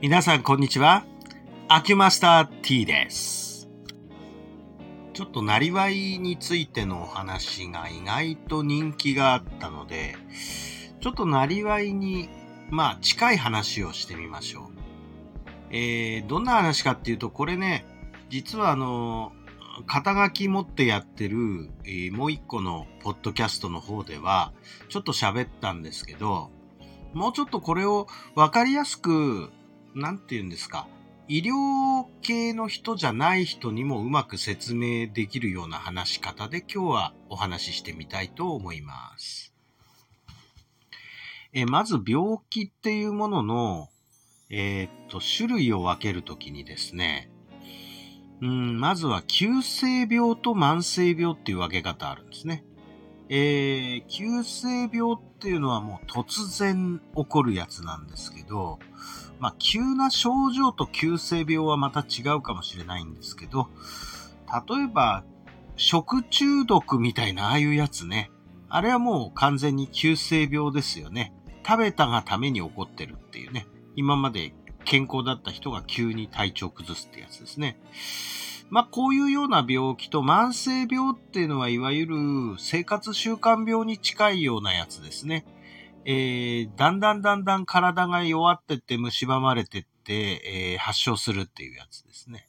皆さんこんにちは。アキュマスター T です。ちょっとなりわいについてのお話が意外と人気があったので、ちょっとなりわいに、まあ近い話をしてみましょう。えー、どんな話かっていうと、これね、実はあの、肩書き持ってやってる、えーもう一個のポッドキャストの方では、ちょっと喋ったんですけど、もうちょっとこれをわかりやすく、なんて言うんですか、医療系の人じゃない人にもうまく説明できるような話し方で今日はお話ししてみたいと思います。えまず病気っていうものの、えーっと、種類を分けるときにですね、うん、まずは急性病と慢性病っていう分け方あるんですね。えー、急性病っていうのはもう突然起こるやつなんですけど、まあ、急な症状と急性病はまた違うかもしれないんですけど、例えば、食中毒みたいなああいうやつね。あれはもう完全に急性病ですよね。食べたがために起こってるっていうね。今まで健康だった人が急に体調崩すってやつですね。まあ、こういうような病気と慢性病っていうのはいわゆる生活習慣病に近いようなやつですね。えー、だんだんだんだん体が弱ってて蝕まれてって、えー発症するっていうやつですね。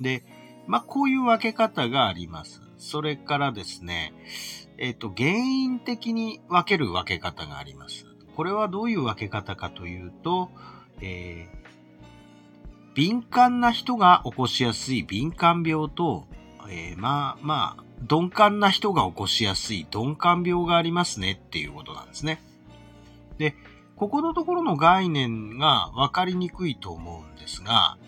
で、まあ、こういう分け方があります。それからですね、えっ、と、原因的に分ける分け方があります。これはどういう分け方かというと、えー敏感な人が起こしやすい敏感病と、えーまあまあ、鈍感な人が起こしやすい鈍感病がありますねっていうことなんですね。で、ここのところの概念が分かりにくいと思うんですが、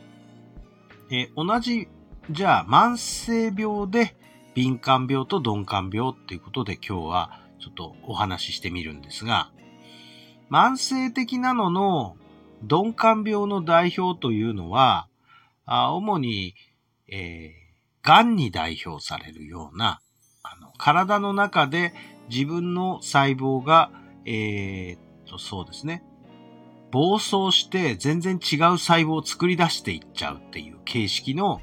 え同じ、じゃあ慢性病で敏感病と鈍感病っていうことで今日はちょっとお話ししてみるんですが、慢性的なのの鈍感病の代表というのは、あ主に、えー、癌に代表されるような、あの、体の中で自分の細胞が、えーと、そうですね、暴走して全然違う細胞を作り出していっちゃうっていう形式の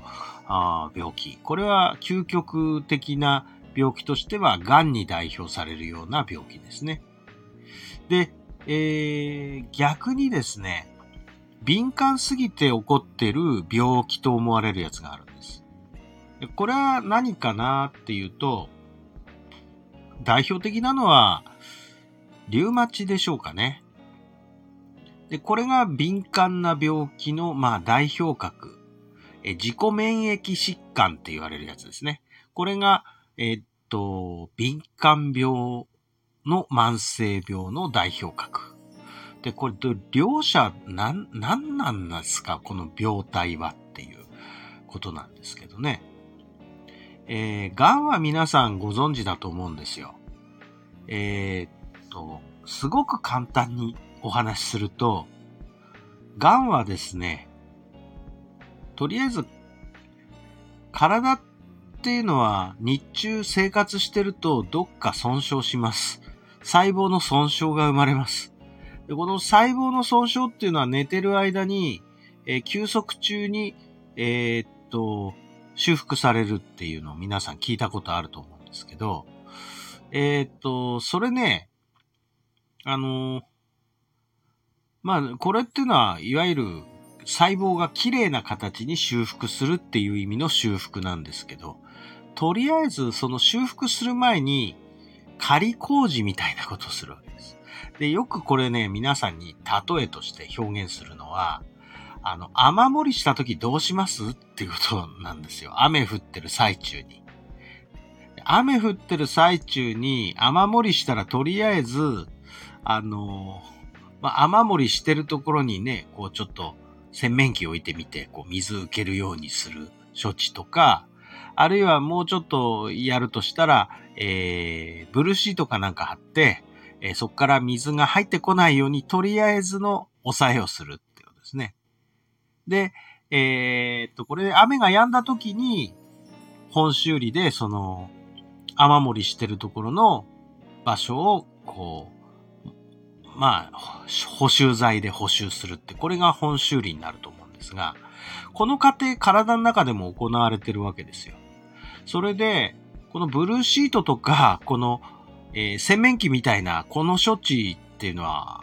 あ病気。これは究極的な病気としては癌に代表されるような病気ですね。で、えー逆にですね、敏感すぎて起こってる病気と思われるやつがあるんです。でこれは何かなっていうと、代表的なのは、リュウマチでしょうかね。で、これが敏感な病気の、まあ、代表格。え自己免疫疾患って言われるやつですね。これが、えっと、敏感病の慢性病の代表格。で、これ、両者、なん、なんなんですか？この病態はっていうことなんですけどね。えー、癌は皆さんご存知だと思うんですよ。えーと、すごく簡単にお話しすると、癌はですね、とりあえず、体っていうのは日中生活してるとどっか損傷します。細胞の損傷が生まれます。でこの細胞の損傷っていうのは寝てる間に、えー休息中に、えーっと、修復されるっていうのを皆さん聞いたことあると思うんですけど、えーっと、それね、あのーまあ、これっていうのは、いわゆる細胞が綺麗な形に修復するっていう意味の修復なんですけど、とりあえずその修復する前に仮工事みたいなことをするわけです。で、よくこれね、皆さんに例えとして表現するのは、あの、雨漏りした時どうしますっていうことなんですよ。雨降ってる最中に。雨降ってる最中に雨漏りしたらとりあえず、あの、まあ、雨漏りしてるところにね、こうちょっと洗面器置いてみて、こう水受けるようにする処置とか、あるいはもうちょっとやるとしたら、えー、ブルーシートかなんか貼って、えーそこから水が入ってこないように、とりあえずの抑えをするっていうことですね。で、えーっと、これ雨が止んだ時に、本修理で、その、雨漏りしてるところの場所を、こう、まあ、補修剤で補修するって、これが本修理になると思うんですが、この過程、体の中でも行われてるわけですよ。それで、このブルーシートとか、この、えー、洗面器みたいな、この処置っていうのは、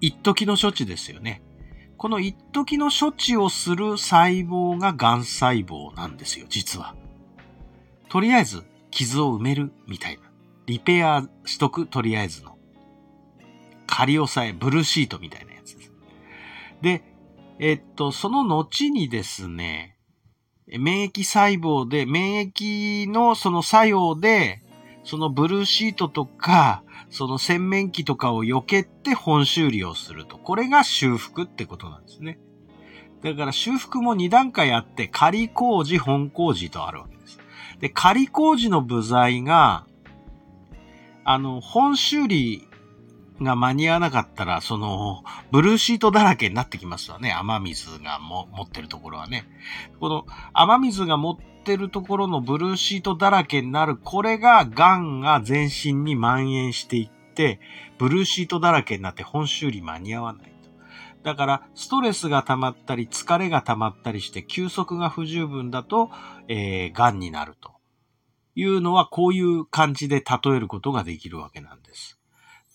一時の処置ですよね。この一時の処置をする細胞が癌細胞なんですよ、実は。とりあえず、傷を埋めるみたいな。リペアしとく、とりあえずの。仮押さえ、ブルーシートみたいなやつです。で、えっと、その後にですね、免疫細胞で、免疫のその作用で、そのブルーシートとか、その洗面器とかを避けて本修理をすると。これが修復ってことなんですね。だから修復も2段階あって、仮工事、本工事とあるわけです。で、仮工事の部材が、あの、本修理が間に合わなかったら、その、ブルーシートだらけになってきますわね。雨水がも持ってるところはね。この雨水が持ってるところのブルーシートだらけになる、これが癌が全身に蔓延していって、ブルーシートだらけになって本修理間に合わない。だから、ストレスが溜まったり、疲れが溜まったりして、休息が不十分だと、えー、癌になると。いうのは、こういう感じで例えることができるわけなんです。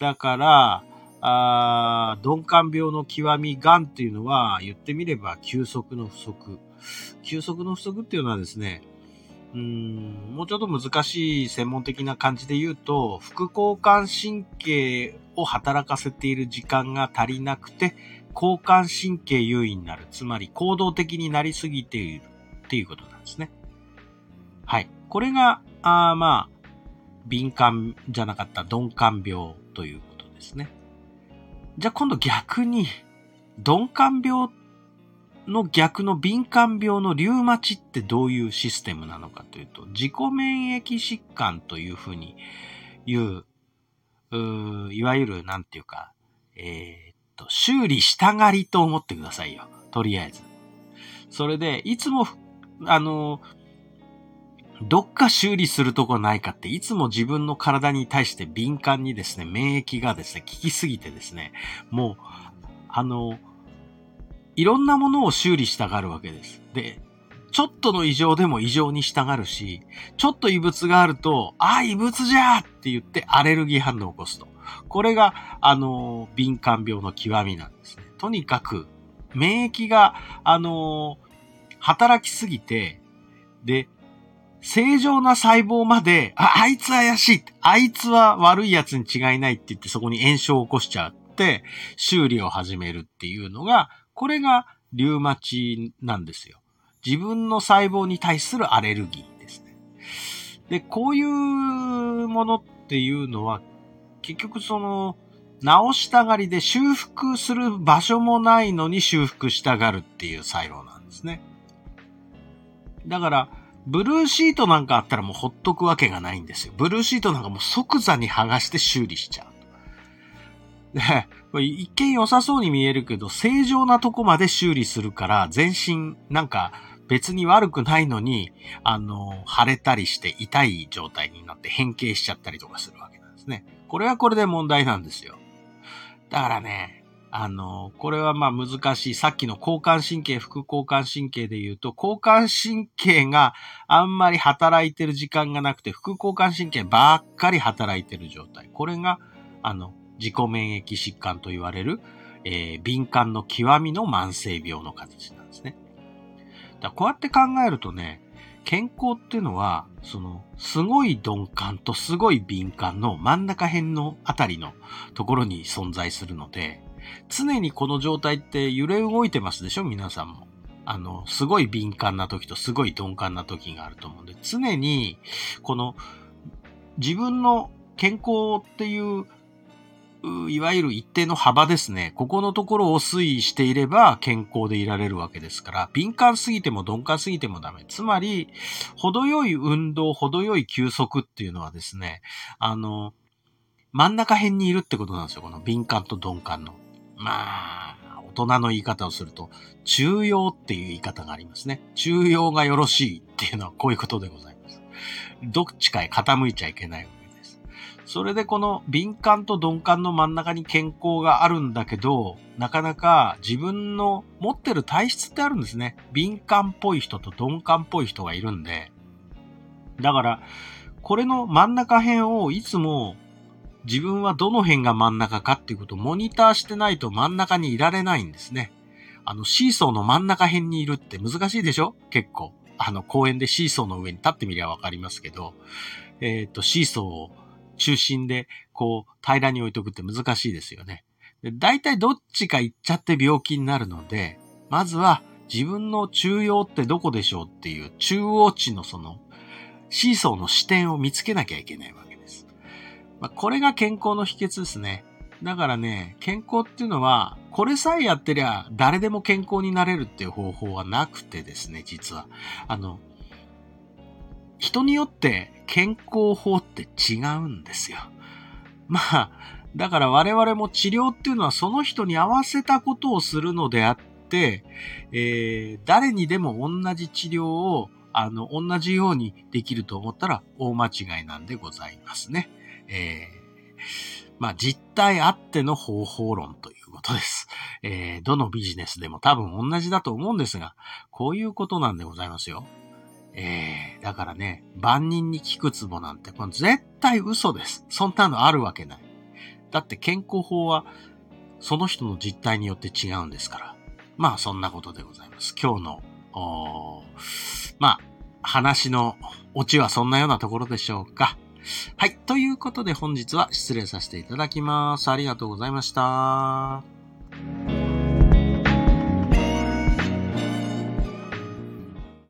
だから、あ鈍感病の極み、癌っていうのは、言ってみれば、休息の不足。休息の不足っていうのはですね、うん、もうちょっと難しい専門的な感じで言うと、副交感神経を働かせている時間が足りなくて、交感神経優位になる。つまり、行動的になりすぎているっていうことなんですね。はい。これが、あまあ、敏感じゃなかった鈍感病ということですね。じゃあ今度逆に、鈍感病の逆の敏感病のリュウマチってどういうシステムなのかというと、自己免疫疾患というふうに言う、ういわゆる、なんていうか、えー、っと、修理したがりと思ってくださいよ。とりあえず。それで、いつも、あの、どっか修理するとこないかって、いつも自分の体に対して敏感にですね、免疫がですね、効きすぎてですね、もう、あの、いろんなものを修理したがるわけです。で、ちょっとの異常でも異常にしたがるし、ちょっと異物があると、ああ、異物じゃーって言ってアレルギー反応を起こすと。これが、あの、敏感病の極みなんですね。とにかく、免疫が、あの、働きすぎて、で、正常な細胞まで、あ、あいつ怪しい。あいつは悪い奴に違いないって言ってそこに炎症を起こしちゃって、修理を始めるっていうのが、これがリュウマチなんですよ。自分の細胞に対するアレルギーですね。で、こういうものっていうのは、結局その、直したがりで修復する場所もないのに修復したがるっていう細胞なんですね。だから、ブルーシートなんかあったらもうほっとくわけがないんですよ。ブルーシートなんかもう即座に剥がして修理しちゃう。で、これ一見良さそうに見えるけど、正常なとこまで修理するから、全身なんか別に悪くないのに、あの、腫れたりして痛い状態になって変形しちゃったりとかするわけなんですね。これはこれで問題なんですよ。だからね、あの、これはまあ難しい。さっきの交感神経、副交感神経で言うと、交感神経があんまり働いてる時間がなくて、副交感神経ばっかり働いてる状態。これが、あの、自己免疫疾患と言われる、えー、敏感の極みの慢性病の形なんですね。だこうやって考えるとね、健康っていうのは、その、すごい鈍感とすごい敏感の真ん中辺のあたりのところに存在するので、常にこの状態って揺れ動いてますでしょ？皆さんも。あの、すごい敏感な時とすごい鈍感な時があると思うんで、常に、この、自分の健康っていう、いわゆる一定の幅ですね。ここのところを推移していれば健康でいられるわけですから、敏感すぎても鈍感すぎてもダメ。つまり、程よい運動、程よい休息っていうのはですね、あの、真ん中辺にいるってことなんですよ。この敏感と鈍感の。まあ、大人の言い方をすると、中庸っていう言い方がありますね。中庸がよろしいっていうのはこういうことでございます。どっちかへ傾いちゃいけないわけです。それでこの敏感と鈍感の真ん中に健康があるんだけど、なかなか自分の持ってる体質ってあるんですね。敏感っぽい人と鈍感っぽい人がいるんで。だから、これの真ん中辺をいつも自分はどの辺が真ん中かっていうことをモニターしてないと真ん中にいられないんですね。あの、シーソーの真ん中辺にいるって難しいでしょ？結構。あの、公園でシーソーの上に立ってみりゃわかりますけど、えっ、ー、と、シーソーを中心で、こう、平らに置いとくって難しいですよね。大体どっちか行っちゃって病気になるので、まずは自分の中央ってどこでしょうっていう中央値のそのシーソーの視点を見つけなきゃいけないわ。まあ、これが健康の秘訣ですね。だからね、健康っていうのは、これさえやってりゃ誰でも健康になれるっていう方法はなくてですね、実は。あの、人によって健康法って違うんですよ。まあ、だから我々も治療っていうのはその人に合わせたことをするのであって、えー、誰にでも同じ治療をあの、同じようにできると思ったら大間違いなんでございますね。えー、まあ、実態あっての方法論ということです。えー、どのビジネスでも多分同じだと思うんですが、こういうことなんでございますよ。えー、だからね、万人に聞くツボなんて、これ絶対嘘です。そんなのあるわけない。だって健康法は、その人の実態によって違うんですから。まあ、そんなことでございます。今日の、まあ、話のオチはそんなようなところでしょうか。はい。ということで本日は失礼させていただきます。ありがとうございました。